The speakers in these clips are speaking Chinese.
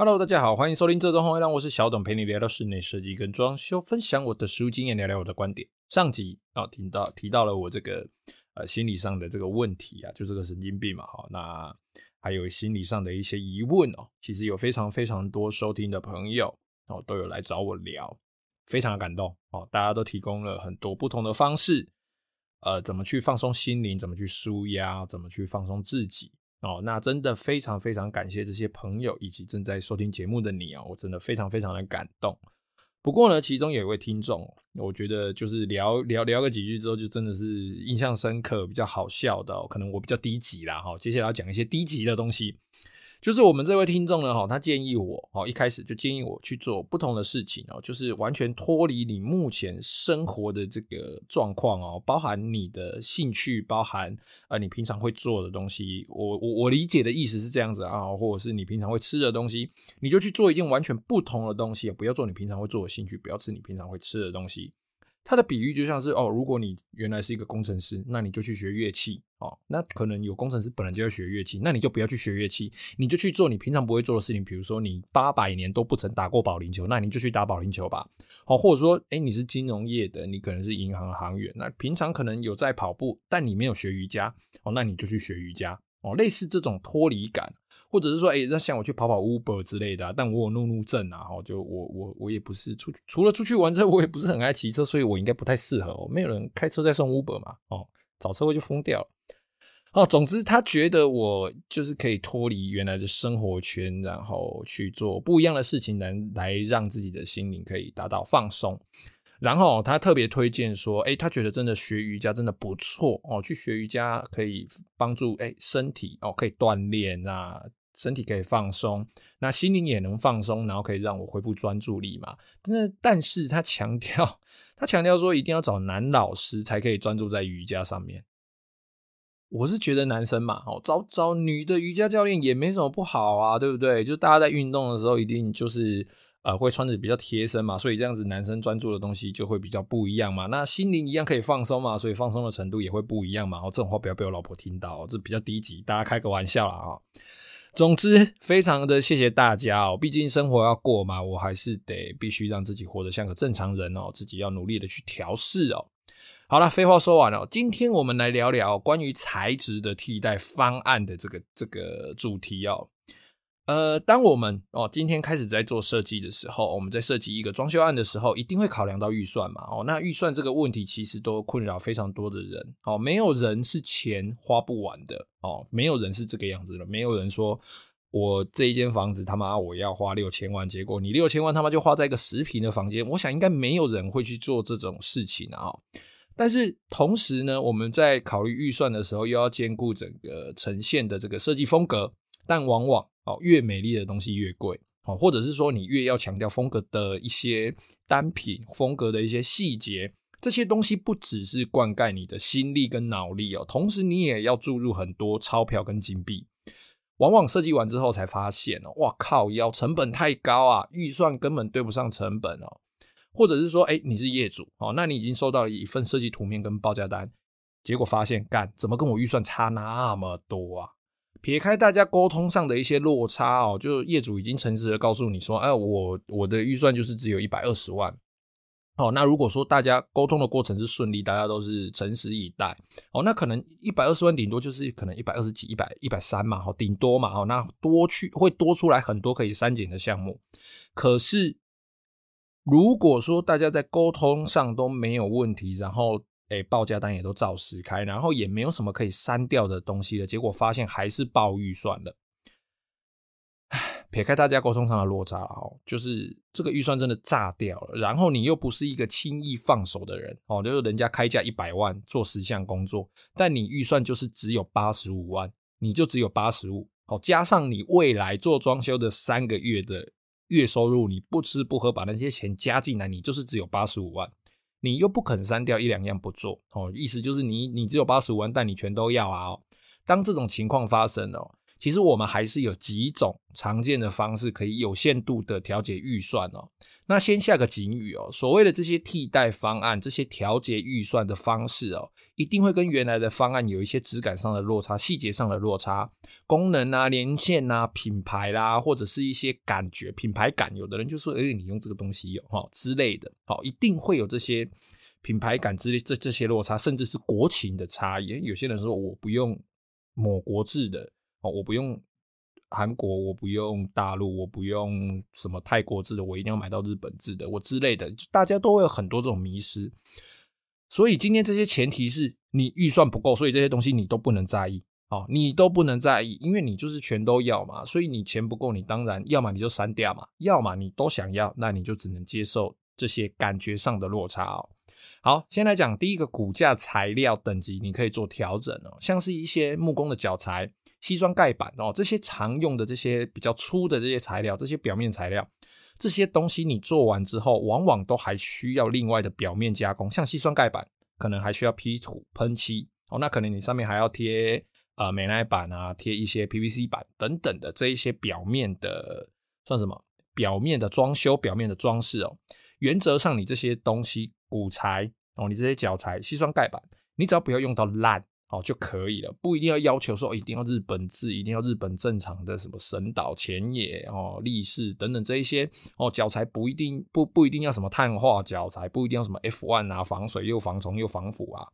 Hello，大家好，欢迎收听这周红月亮，我是小董，陪你聊聊室内设计跟装修，分享我的实务经验，聊聊我的观点。上集啊，提到提到了我这个呃心理上的这个问题啊，就这个神经病嘛，哈，那还有心理上的一些疑问哦，其实有非常非常多收听的朋友哦，都有来找我聊，非常的感动哦，大家都提供了很多不同的方式，呃，怎么去放松心灵，怎么去舒压，怎么去放松自己。哦，那真的非常非常感谢这些朋友以及正在收听节目的你哦，我真的非常非常的感动。不过呢，其中有一位听众，我觉得就是聊聊聊个几句之后，就真的是印象深刻，比较好笑的。可能我比较低级啦，哈，接下来要讲一些低级的东西。就是我们这位听众呢，哈，他建议我，哦，一开始就建议我去做不同的事情哦，就是完全脱离你目前生活的这个状况哦，包含你的兴趣，包含呃你平常会做的东西。我我我理解的意思是这样子啊，或者是你平常会吃的东西，你就去做一件完全不同的东西，不要做你平常会做的兴趣，不要吃你平常会吃的东西。他的比喻就像是哦，如果你原来是一个工程师，那你就去学乐器哦。那可能有工程师本来就要学乐器，那你就不要去学乐器，你就去做你平常不会做的事情。比如说你八百年都不曾打过保龄球，那你就去打保龄球吧。哦，或者说，诶，你是金融业的，你可能是银行行员，那平常可能有在跑步，但你没有学瑜伽哦，那你就去学瑜伽哦。类似这种脱离感。或者是说，哎、欸，那像我去跑跑 Uber 之类的、但我有怒怒症啊，就我我我也不是出去，除了出去玩车，我也不是很爱骑车，所以我应该不太适合。没有人开车在送 Uber 嘛，哦，找车位就疯掉了。哦，总之他觉得我就是可以脱离原来的生活圈，然后去做不一样的事情，能来让自己的心灵可以达到放松。然后他特别推荐说，哎，他觉得真的学瑜伽真的不错哦，去学瑜伽可以帮助哎身体哦，可以锻炼啊。身体可以放松，那心灵也能放松，然后可以让我恢复专注力嘛。但是，但是他强调，他强调说一定要找男老师才可以专注在瑜伽上面。我是觉得男生嘛，哦，找找女的瑜伽教练也没什么不好啊，对不对？就大家在运动的时候，一定就是呃会穿着比较贴身嘛，所以这样子男生专注的东西就会比较不一样嘛。那心灵一样可以放松嘛，所以放松的程度也会不一样嘛。哦，这种话不要被我老婆听到，这比较低级，大家开个玩笑啦啊。总之，非常的谢谢大家哦，毕竟生活要过嘛，我还是得必须让自己活得像个正常人哦，自己要努力的去调试哦。好了，废话说完了，今天我们来聊聊关于材质的替代方案的这个这个主题哦。呃，当我们哦今天开始在做设计的时候，我们在设计一个装修案的时候，一定会考量到预算嘛。哦，那预算这个问题其实都困扰非常多的人。哦，没有人是钱花不完的。哦，没有人是这个样子的。没有人说我这一间房子他妈我要花六千万，结果你六千万他妈就花在一个十平的房间。我想应该没有人会去做这种事情啊。但是同时呢，我们在考虑预算的时候，又要兼顾整个呈现的这个设计风格，但往往。哦，越美丽的东西越贵，哦，或者是说你越要强调风格的一些单品，风格的一些细节，这些东西不只是灌溉你的心力跟脑力哦，同时你也要注入很多钞票跟金币。往往设计完之后才发现哦，哇靠，要成本太高啊，预算根本对不上成本哦。或者是说，哎，你是业主哦，那你已经收到了一份设计图面跟报价单，结果发现干，怎么跟我预算差那么多啊？撇开大家沟通上的一些落差哦，就业主已经诚实的告诉你说，哎，我我的预算就是只有一百二十万。哦，那如果说大家沟通的过程是顺利，大家都是诚实以待，哦，那可能一百二十万顶多就是可能一百二十几、一百一百三嘛，哦，顶多嘛，哦，那多去会多出来很多可以删减的项目。可是如果说大家在沟通上都没有问题，然后诶，报价单也都照实开，然后也没有什么可以删掉的东西了，结果发现还是爆预算了。唉，撇开大家沟通上的落差了哦，就是这个预算真的炸掉了。然后你又不是一个轻易放手的人哦，就是人家开价一百万做十项工作，但你预算就是只有八十五万，你就只有八十五，好，加上你未来做装修的三个月的月收入你不吃不喝把那些钱加进来，你就是只有八十五万，你又不肯删掉一两样不做哦，意思就是你你只有八十五万，但你全都要啊。当这种情况发生哦。其实我们还是有几种常见的方式可以有限度的调节预算哦。那先下个警语哦，所谓的这些替代方案、这些调节预算的方式哦，一定会跟原来的方案有一些质感上的落差、细节上的落差、功能啊、连线啊、品牌啦、或者是一些感觉、品牌感。有的人就说：“哎，你用这个东西有哈之类的，好，一定会有这些品牌感之类这这些落差，甚至是国情的差异。有些人说我不用某国制的。”哦，我不用韩国，我不用大陆，我不用什么泰国制的，我一定要买到日本制的，我之类的，大家都会有很多这种迷失。所以今天这些前提是你预算不够，所以这些东西你都不能在意，哦，你都不能在意，因为你就是全都要嘛，所以你钱不够，你当然要么你就删掉嘛，要么你都想要，那你就只能接受这些感觉上的落差哦。好，先来讲第一个骨架材料等级，你可以做调整哦，像是一些木工的脚材。西装盖板哦，这些常用的这些比较粗的这些材料，这些表面材料，这些东西你做完之后，往往都还需要另外的表面加工。像西装盖板，可能还需要 P 涂喷漆哦，那可能你上面还要贴呃美耐板啊，贴一些 PVC 板等等的这一些表面的算什么？表面的装修、表面的装饰哦。原则上，你这些东西骨材哦，你这些脚材西装盖板，你只要不要用到烂。哦，就可以了，不一定要要求说一定要日本制，一定要日本正常的什么神岛、浅野哦、力士等等这一些哦，脚材不一定不不一定要什么碳化脚材，不一定要什么 F1 啊，防水又防虫又防腐啊。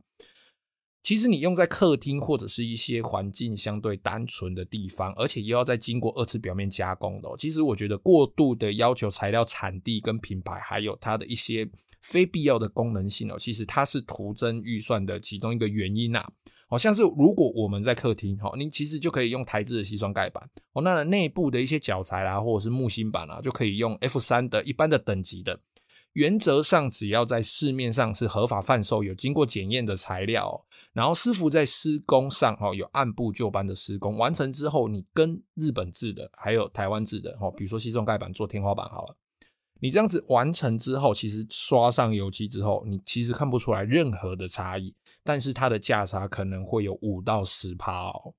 其实你用在客厅或者是一些环境相对单纯的地方，而且又要再经过二次表面加工的，其实我觉得过度的要求材料产地跟品牌，还有它的一些非必要的功能性哦，其实它是徒增预算的其中一个原因啊。好像是如果我们在客厅，好，你其实就可以用台制的西装盖板，哦，那内部的一些脚材啦，或者是木芯板啊，就可以用 F 三的一般的等级的。原则上，只要在市面上是合法贩售、有经过检验的材料，然后师傅在施工上，哈，有按部就班的施工完成之后，你跟日本制的，还有台湾制的，哈，比如说西装盖板做天花板好了。你这样子完成之后，其实刷上油漆之后，你其实看不出来任何的差异，但是它的价差可能会有五到十趴哦。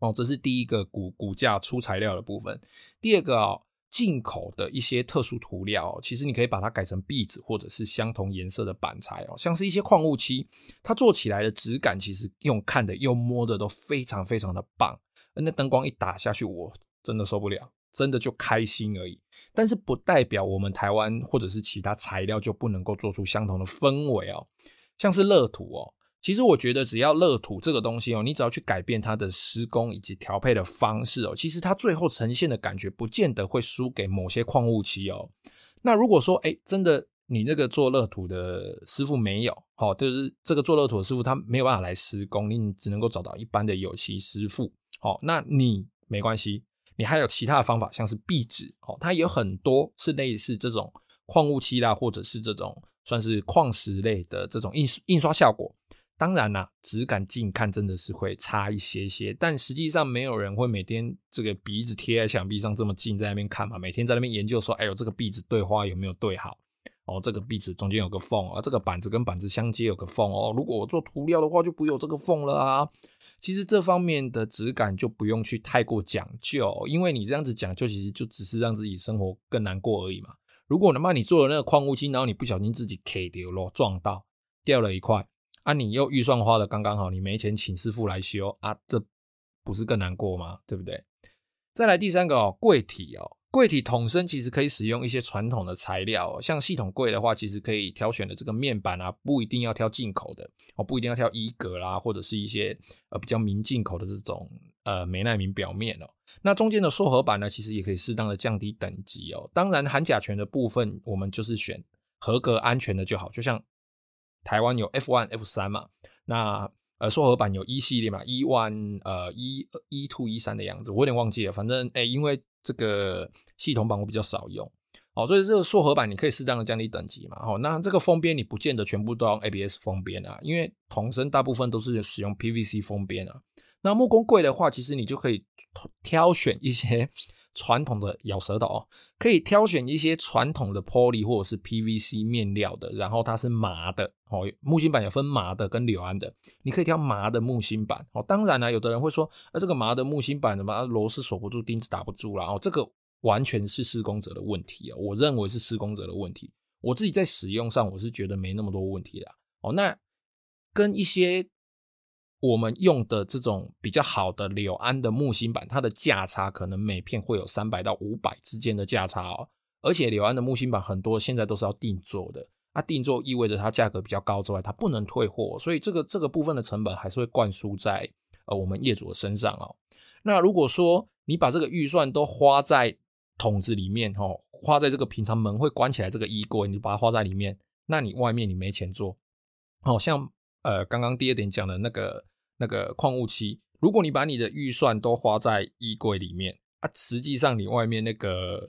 哦，这是第一个骨骨架出材料的部分。第二个哦，进口的一些特殊涂料哦，其实你可以把它改成壁纸或者是相同颜色的板材哦，像是一些矿物漆，它做起来的质感其实用看的用摸的都非常非常的棒。那灯光一打下去，我真的受不了。真的就开心而已，但是不代表我们台湾或者是其他材料就不能够做出相同的氛围哦。像是乐土哦，其实我觉得只要乐土这个东西哦，你只要去改变它的施工以及调配的方式哦，其实它最后呈现的感觉不见得会输给某些矿物漆哦。那如果说哎，真的你那个做乐土的师傅没有，好，就是这个做乐土的师傅他没有办法来施工，你只能够找到一般的油漆师傅，好，那你没关系。你还有其他的方法，像是壁纸哦，它有很多是类似这种矿物漆啦，或者是这种算是矿石类的这种印印刷效果。当然啦，质感近看真的是会差一些些，但实际上没有人会每天这个鼻子贴在墙壁上这么近在那边看嘛，每天在那边研究说，哎呦这个壁纸对花有没有对好？哦，这个壁纸中间有个缝啊，这个板子跟板子相接有个缝哦。如果我做涂料的话，就不有这个缝了啊。其实这方面的质感就不用去太过讲究，因为你这样子讲究，其实就只是让自己生活更难过而已嘛。如果哪怕你做了那个矿物漆，然后你不小心自己 K 掉了，撞到掉了一块，啊，你又预算花的刚刚好，你没钱请师傅来修啊，这不是更难过吗？对不对？再来第三个哦，柜体哦。柜体桶身其实可以使用一些传统的材料哦，像系统柜的话，其实可以挑选的这个面板啊，不一定要挑进口的哦，不一定要挑一格啦，或者是一些呃比较明进口的这种呃美耐明表面哦。那中间的塑合板呢，其实也可以适当的降低等级哦。当然，含甲醛的部分，我们就是选合格安全的就好。就像台湾有 F one、F 三嘛，那呃塑合板有一系列嘛，E one 呃一、E two、E 三的样子，我有点忘记了。反正哎、因为这个系统版我比较少用，哦，所以这个塑合板你可以适当的降低等级嘛，哦，那这个封边你不见得全部都用 ABS 封边啊，因为桶身大部分都是使用 PVC 封边啊。那木工柜的话，其实你就可以挑选一些传统的咬舌头哦，可以挑选一些传统的 Poly 或者是 PVC 面料的，然后它是麻的哦。木芯板有分麻的跟柳安的，你可以挑麻的木芯板哦。当然呢，有的人会说，啊，这个麻的木芯板怎么螺丝锁不住，钉子打不住啦。哦，这个完全是施工者的问题哦。我认为是施工者的问题。我自己在使用上，我是觉得没那么多问题啦。哦，那跟一些。我们用的这种比较好的柳安的木芯板，它的价差可能每片会有三百到五百之间的价差哦。而且柳安的木芯板很多现在都是要定做的，它定做意味着它价格比较高之外，它不能退货，所以这个这个部分的成本还是会灌输在呃我们业主的身上哦。那如果说你把这个预算都花在桶子里面哦，花在这个平常门会关起来这个衣柜，你把它花在里面，那你外面你没钱做，好像。呃，刚刚第二点讲的那个那个矿物漆，如果你把你的预算都花在衣柜里面啊，实际上你外面那个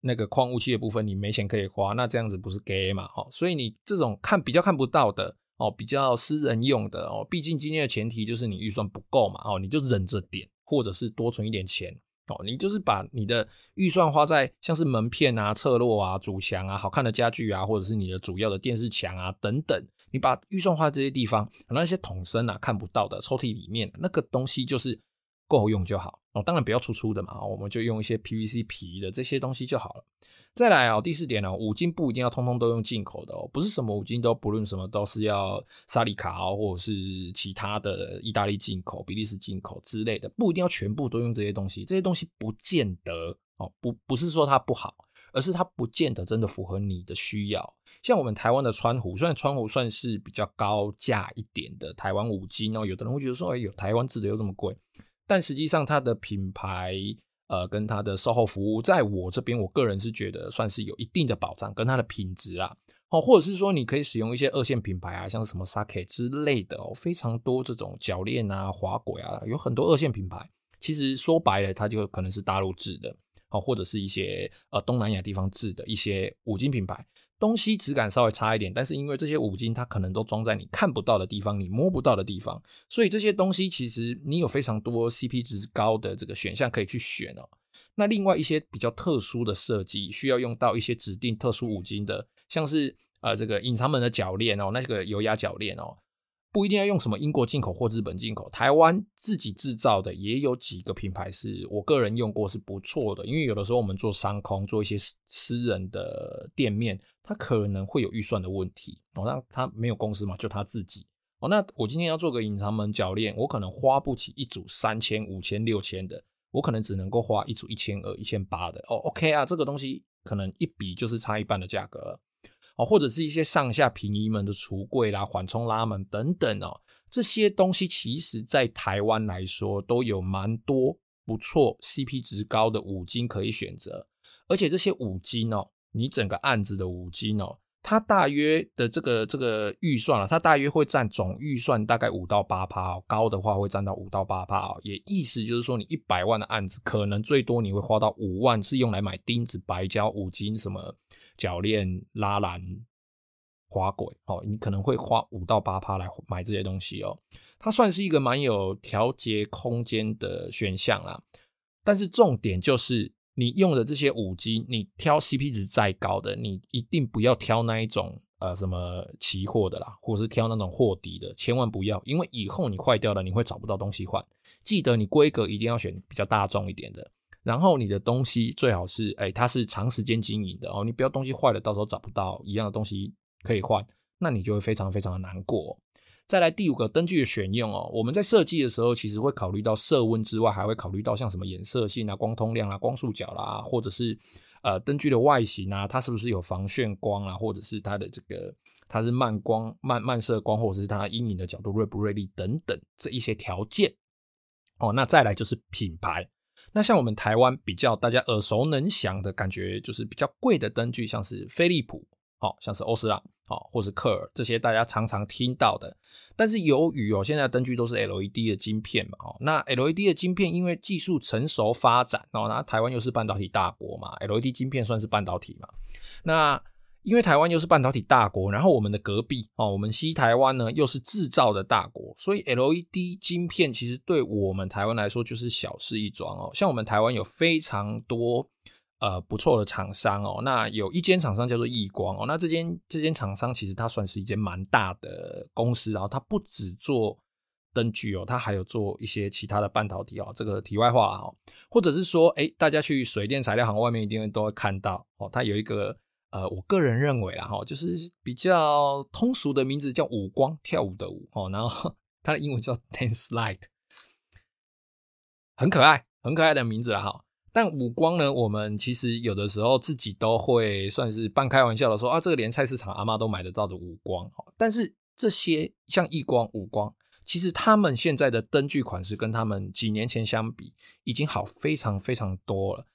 那个矿物漆的部分你没钱可以花，那这样子不是 gay 嘛？哈，所以你这种看比较看不到的哦，比较私人用的哦，毕竟今天的前提就是你预算不够嘛，哦，你就忍着点，或者是多存一点钱哦，你就是把你的预算花在像是门片啊、侧落啊、主墙啊、好看的家具啊，或者是你的主要的电视墙啊等等。你把预算花在这些地方，那些桶身啊看不到的抽屉里面那个东西就是够用就好哦。当然不要粗粗的嘛，我们就用一些 PVC 皮的这些东西就好了。再来啊，第四点呢，五金不一定要通通都用进口的哦，不是什么五金都不论什么都是要萨利卡哦，或者是其他的意大利进口、比利时进口之类的，不一定要全部都用这些东西。这些东西不见得哦，不不是说它不好。而是它不见得真的符合你的需要。像我们台湾的川湖，虽然川湖算是比较高价一点的台湾五金哦，有的人会觉得说，哎，有台湾制的又这么贵，但实际上它的品牌，呃，跟它的售后服务，在我这边，我个人是觉得算是有一定的保障，跟它的品质啊，哦，或者是说你可以使用一些二线品牌啊，像什么 Sake 之类的哦，非常多这种铰链啊、滑轨啊，有很多二线品牌，其实说白了，它就可能是大陆制的。好，或者是一些呃东南亚地方制的一些五金品牌，东西质感稍微差一点，但是因为这些五金它可能都装在你看不到的地方，你摸不到的地方，所以这些东西其实你有非常多 CP 值高的这个选项可以去选哦。那另外一些比较特殊的设计，需要用到一些指定特殊五金的，像是呃这个隐藏门的铰链哦，那个油压铰链哦。不一定要用什么英国进口或日本进口，台湾自己制造的也有几个品牌是我个人用过是不错的。因为有的时候我们做商空，做一些私人的店面，他可能会有预算的问题哦。那他没有公司嘛，就他自己哦。那我今天要做个隐藏门铰链，我可能花不起一组三千、五千、六千的，我可能只能够花一组一千二、一千八的哦。OK 啊，这个东西可能一比就是差一半的价格。哦，或者是一些上下平移门的橱柜啦、缓冲拉门等等哦，这些东西其实在台湾来说都有蛮多不错、CP 值高的五金可以选择，而且这些五金哦，你整个案子的五金哦。它大约的这个这个预算啊，它大约会占总预算大概五到八趴哦，高的话会占到五到八趴哦。也意思就是说，你一百万的案子，可能最多你会花到五万，是用来买钉子、白胶、五金、什么铰链、拉篮、滑轨哦。你可能会花五到八趴来买这些东西哦。它算是一个蛮有调节空间的选项啦，但是重点就是。你用的这些五金，你挑 CP 值再高的，你一定不要挑那一种呃什么期货的啦，或者是挑那种货底的，千万不要，因为以后你坏掉了，你会找不到东西换。记得你规格一定要选比较大众一点的，然后你的东西最好是哎、它是长时间经营的哦，你不要东西坏了，到时候找不到一样的东西可以换，那你就会非常非常的难过。再来第五个灯具的选用哦，我们在设计的时候，其实会考虑到色温之外，还会考虑到像什么颜色性啊、光通量啊、光束角啦，或者是呃灯具的外形啊，它是不是有防眩光啊，或者是它的这个它是慢光、慢慢射光，或者是它阴影的角度锐不锐利等等这一些条件哦。那再来就是品牌，那像我们台湾比较大家耳熟能详的感觉，就是比较贵的灯具，像是飞利浦。好像是欧司朗，好，或是克尔这些大家常常听到的，但是由于哦，现在灯具都是 LED 的晶片嘛，哦，那 LED 的晶片因为技术成熟发展，哦，那台湾又是半导体大国嘛，LED 晶片算是半导体嘛，那因为台湾又是半导体大国，然后我们的隔壁哦，我们西台湾呢又是制造的大国，所以 LED 晶片其实对我们台湾来说就是小事一桩哦。像我们台湾有非常多呃不错的厂商哦，那有一间厂商叫做亿光哦，那这间这间厂商其实它算是一间蛮大的公司，然后它不只做灯具哦，它还有做一些其他的半导体哦。这个题外话哈，或者是说，哎，大家去水电材料行外面一定会都会看到哦，它有一个。呃，我个人认为啦，哈，就是比较通俗的名字叫舞光，跳舞的舞，哦，然后它的英文叫 Dance Light，很可爱，很可爱的名字啦，哈。但五光呢，我们其实有的时候自己都会算是半开玩笑的说啊，这个连菜市场阿妈都买得到的五光，但是这些像一光、五光，其实他们现在的灯具款式跟他们几年前相比，已经好非常非常多了。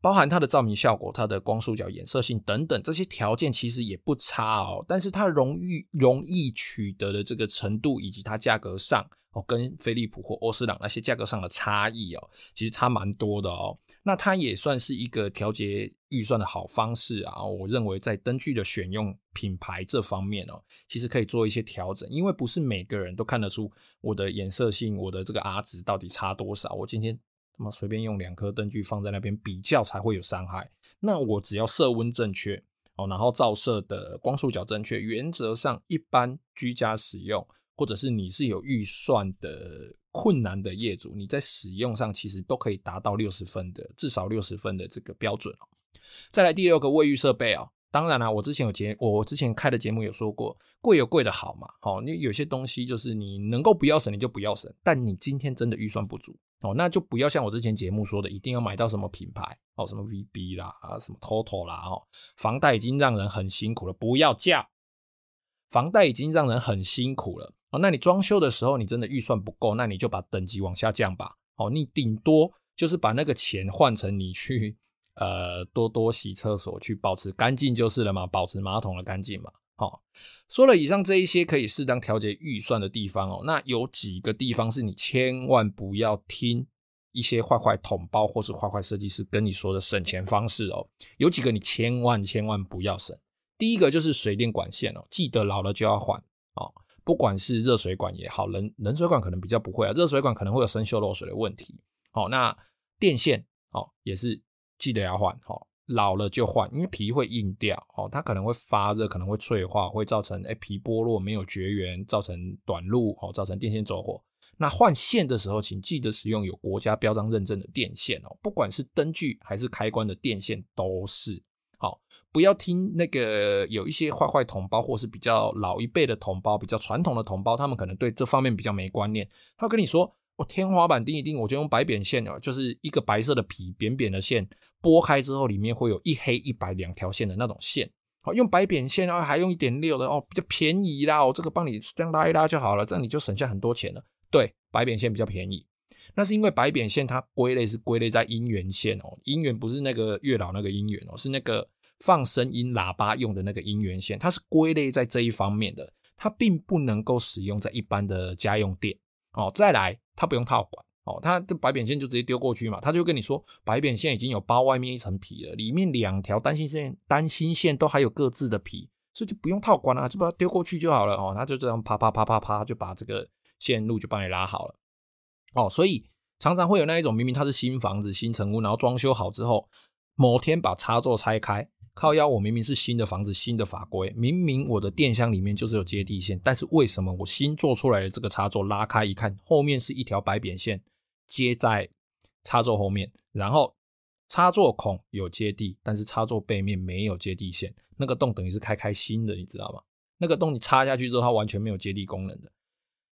包含它的照明效果、它的光束角衍射性等等这些条件其实也不差哦，但是它容易容易取得的这个程度以及它价格上跟飞利浦或欧司朗那些价格上的差异哦，其实差蛮多的哦。那它也算是一个调节预算的好方式啊。我认为在灯具的选用品牌这方面哦，其实可以做一些调整，因为不是每个人都看得出我的衍射性、我的这个 R 值到底差多少。我今天。那么随便用两颗灯具放在那边比较才会有伤害。那我只要色温正确哦，然后照射的光束角正确，原则上一般居家使用，或者是你是有预算的困难的业主，你在使用上其实都可以达到六十分的，至少六十分的这个标准哦。再来第六个卫浴设备哦，当然啦，我之前有节我之前开的节目有说过，贵有贵的好嘛，好，你有些东西就是你能够不要省你就不要省，但你今天真的预算不足。哦，那就不要像我之前节目说的，一定要买到什么品牌哦，什么 VB 啦，啊，什么 TOTO 啦，哦，房贷已经让人很辛苦了，不要叫，房贷已经让人很辛苦了哦。那你装修的时候，你真的预算不够，那你就把等级往下降吧。哦，你顶多就是把那个钱换成你去呃多多洗厕所，去保持干净就是了嘛，保持马桶的干净嘛。好，说了以上这一些可以适当调节预算的地方哦，那有几个地方是你千万不要听一些坏坏统包或是坏坏设计师跟你说的省钱方式哦，有几个你千万千万不要省。第一个就是水电管线哦，记得老了就要换哦，不管是热水管也好，冷冷水管可能比较不会啊，热水管可能会有生锈漏水的问题。好，那电线哦也是记得要换哦。老了就换，因为皮会硬掉哦，它可能会发热，可能会脆化，会造成诶皮剥落，没有绝缘，造成短路哦，造成电线走火。那换线的时候，请记得使用有国家标章认证的电线哦，不管是灯具还是开关的电线都是好，不要听那个有一些坏坏同胞，或是比较老一辈的同胞，比较传统的同胞，他们可能对这方面比较没观念，他跟你说。我天花板钉一钉，我就用白扁线哦，就是一个白色的皮，扁扁的线，拨开之后里面会有一黑一白两条线的那种线。好，用白扁线，然后还用一点六的哦，比较便宜啦。我这个帮你这样拉一拉就好了，这样你就省下很多钱了。对，白扁线比较便宜，那是因为白扁线它归类是归类在音源线哦，音源不是那个月老那个音源哦，是那个放声音喇叭用的那个音源线，它是归类在这一方面的，它并不能够使用在一般的家用电。哦，再来。它不用套管哦，它这白扁线就直接丢过去嘛，他就跟你说白扁线已经有包外面一层皮了，里面两条单芯线单芯线都还有各自的皮，所以就不用套管了，就把它丢过去就好了哦，它就这样啪啪啪啪啪就把这个线路就帮你拉好了哦，所以常常会有那一种明明它是新房子新成屋，然后装修好之后，某天把插座拆开。靠腰，我明明是新的房子，新的法规，明明我的电箱里面就是有接地线，但是为什么我新做出来的这个插座拉开一看，后面是一条白扁线接在插座后面，然后插座孔有接地，但是插座背面没有接地线，那个洞等于是开开新的，你知道吗？那个洞你插下去之后，它完全没有接地功能的。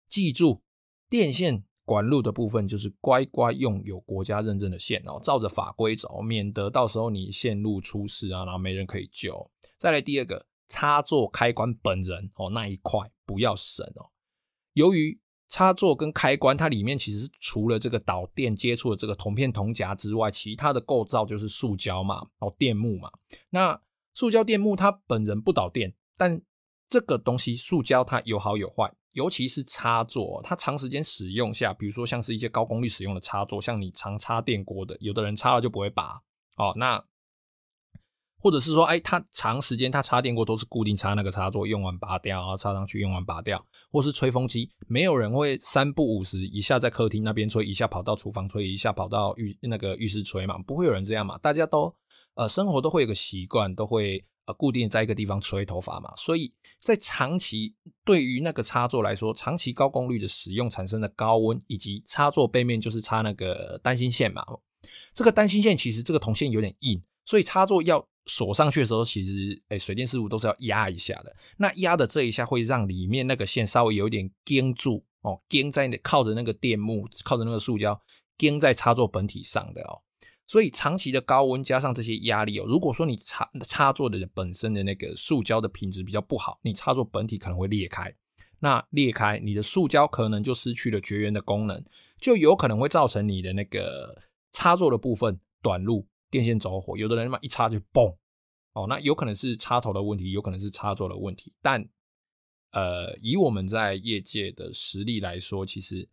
记住，电线。管路的部分就是乖乖用有国家认证的线哦，照着法规走，免得到时候你线路出事啊，然后没人可以救。再来第二个，插座开关本人哦，那一块不要省哦。由于插座跟开关它里面其实除了这个导电接触的这个铜片铜夹之外，其他的构造就是塑胶嘛，哦电木嘛。那塑胶电木它本人不导电，但这个东西塑胶它有好有坏。尤其是插座，它长时间使用下，比如说像是一些高功率使用的插座，像你常插电锅的，有的人插了就不会拔哦。那或者是说，哎，它长时间它插电锅都是固定插那个插座，用完拔掉，然后插上去，用完拔掉，或是吹风机，没有人会三不五时一下在客厅那边吹，一下跑到厨房吹，一下跑到浴那个浴室吹嘛，不会有人这样嘛？大家都呃生活都会有个习惯，都会呃固定在一个地方吹头发嘛，所以在长期对于那个插座来说，长期高功率的使用产生的高温，以及插座背面就是插那个单芯线嘛，这个单芯线其实这个铜线有点硬，所以插座要。锁上去的时候，其实，哎，水电师傅都是要压一下的。那压的这一下会让里面那个线稍微有点钉住哦，钉在靠着那个电木，靠着那个塑胶钉在插座本体上的哦。所以长期的高温加上这些压力哦，如果说你插插座的本身的那个塑胶的品质比较不好，你插座本体可能会裂开。那裂开，你的塑胶可能就失去了绝缘的功能，就有可能会造成你的那个插座的部分短路。电线走火，有的人嘛一插就嘣，哦，那有可能是插头的问题，有可能是插座的问题。但，呃，以我们在业界的实力来说，其实，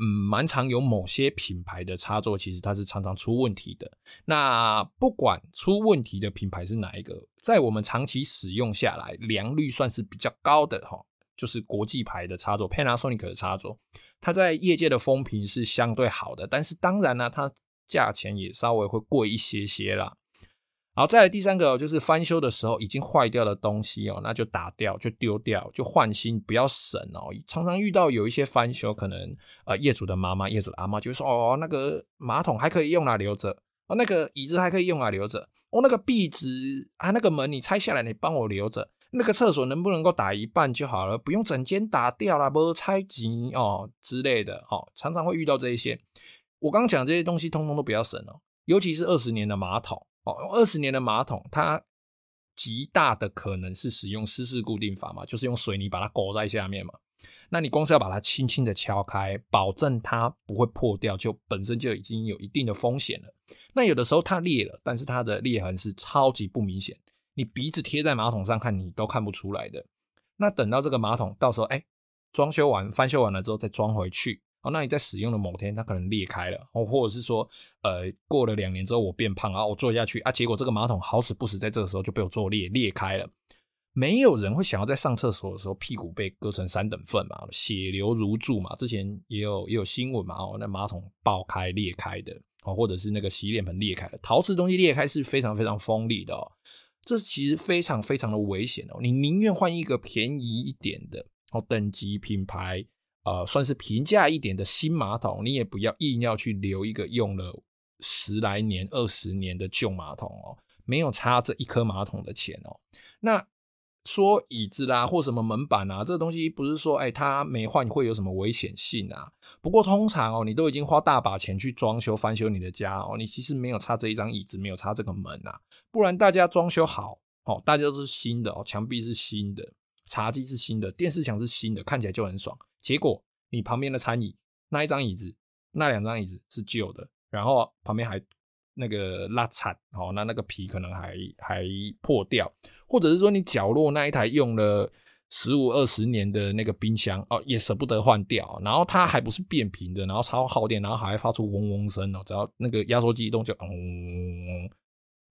嗯，蛮常有某些品牌的插座，其实它是常常出问题的。那不管出问题的品牌是哪一个，在我们长期使用下来，良率算是比较高的哈，就是国际牌的插座，Panasonic 的插座，它在业界的风评是相对好的。但是当然呢，它价钱也稍微会贵一些些啦。好，再来第三个就是翻修的时候已经坏掉的东西哦，那就打掉，就丢掉，就换新，不要省哦。常常遇到有一些翻修，可能呃业主的妈妈、业主的阿妈就说：“哦，那个马桶还可以用啊，留着；哦，那个椅子还可以用啊，留着；哦，那个壁纸啊，那个门你拆下来，你帮我留着。那个厕所能不能够打一半就好了，不用整间打掉了，不拆机哦之类的哦。常常会遇到这一些。”我刚讲这些东西，通通都不要省哦，尤其是二十年的马桶哦，二十年的马桶，它极大的可能是使用湿式固定法嘛，就是用水泥把它勾在下面嘛。那你光是要把它轻轻的敲开，保证它不会破掉，就本身就已经有一定的风险了。那有的时候它裂了，但是它的裂痕是超级不明显，你鼻子贴在马桶上看，你都看不出来的。那等到这个马桶到时候哎，装修完、翻修完了之后再装回去。哦，那你在使用的某天，它可能裂开了，哦，或者是说，呃，过了两年之后我变胖啊，我坐下去啊，结果这个马桶好死不死在这个时候就被我坐裂裂开了。没有人会想要在上厕所的时候屁股被割成三等份嘛，血流如注嘛，之前也有也有新闻嘛，哦，那马桶爆开裂开的，哦，或者是那个洗脸盆裂开了，陶瓷东西裂开是非常非常锋利的哦，这其实非常非常的危险哦，你宁愿换一个便宜一点的哦，等级品牌。呃，算是平价一点的新马桶，你也不要硬要去留一个用了十来年、二十年的旧马桶哦，没有差这一颗马桶的钱哦。那说椅子啦，或什么门板啊，这个东西不是说哎，它没换会有什么危险性啊？不过通常哦，你都已经花大把钱去装修、翻修你的家哦，你其实没有差这一张椅子，没有差这个门啊。不然大家装修好哦，大家都是新的哦，墙壁是新的，茶几是新的，电视墙是新的，看起来就很爽。结果你旁边的餐椅那一张椅子，那两张椅子是旧的，然后旁边还那个拉铲哦，那那个皮可能还还破掉，或者是说你角落那一台用了十五二十年的那个冰箱哦，也舍不得换掉，然后它还不是变频的，然后超耗电，然后还会发出嗡嗡声哦，只要那个压缩机一动就嗡嗡嗡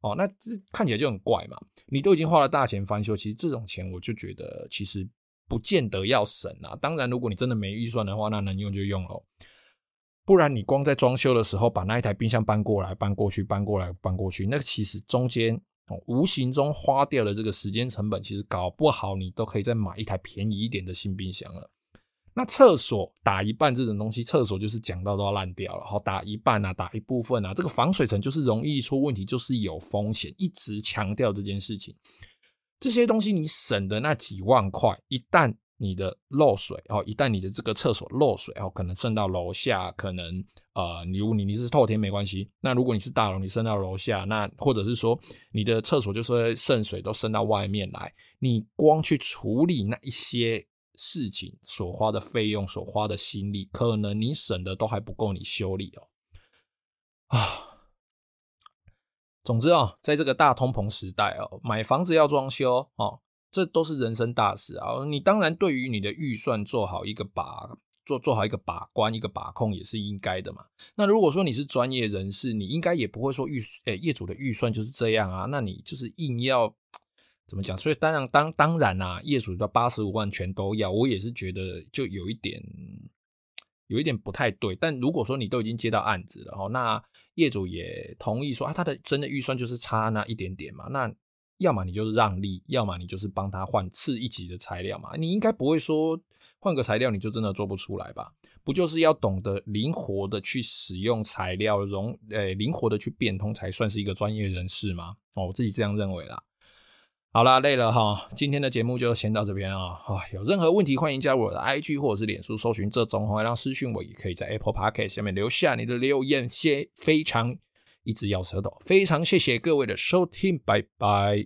哦，那这看起来就很怪嘛。你都已经花了大钱翻修，其实这种钱我就觉得其实。不见得要省啊，当然，如果你真的没预算的话，那能用就用喽。不然你光在装修的时候把那一台冰箱搬过来、搬过去、搬过来、搬过去，那其实中间无形中花掉的这个时间成本，其实搞不好你都可以再买一台便宜一点的新冰箱了。那厕所打一半这种东西，厕所就是讲到都要烂掉了，好，打一半啊，打一部分啊，这个防水层就是容易出问题，就是有风险，一直强调这件事情。这些东西你省的那几万块，一旦你的漏水哦，一旦你的这个厕所漏水哦，可能渗到楼下，可能呃，你如你你是透天没关系，那如果你是大楼，你渗到楼下，那或者是说你的厕所就是渗水都渗到外面来，你光去处理那一些事情所花的费用、所花的心力，可能你省的都还不够你修理哦，啊。总之啊，在这个大通膨时代哦，买房子要装修哦，这都是人生大事啊。你当然对于你的预算做好一个把做做好一个把关、一个把控也是应该的嘛。那如果说你是专业人士，你应该也不会说预诶、欸、业主的预算就是这样啊，那你就是硬要怎么讲？所以当然当当然啦、啊，业主的八十五万全都要，我也是觉得就有一点有一点不太对。但如果说你都已经接到案子了哦，那业主也同意说啊，他的真的预算就是差那一点点嘛，那。要么你就是让利，要么你就是帮他换次一级的材料嘛。你应该不会说换个材料你就真的做不出来吧？不就是要懂得灵活的去使用材料，容诶灵活的去变通才算是一个专业人士吗？哦，我自己这样认为啦。好啦，累了哈，今天的节目就先到这边啊。啊，有任何问题欢迎加入我的 IG 或者是脸书搜寻这种话，让私讯我，也可以在 Apple Podcast 下面留下你的留言，谢非常。一直咬舌头，非常谢谢各位的收听，拜拜。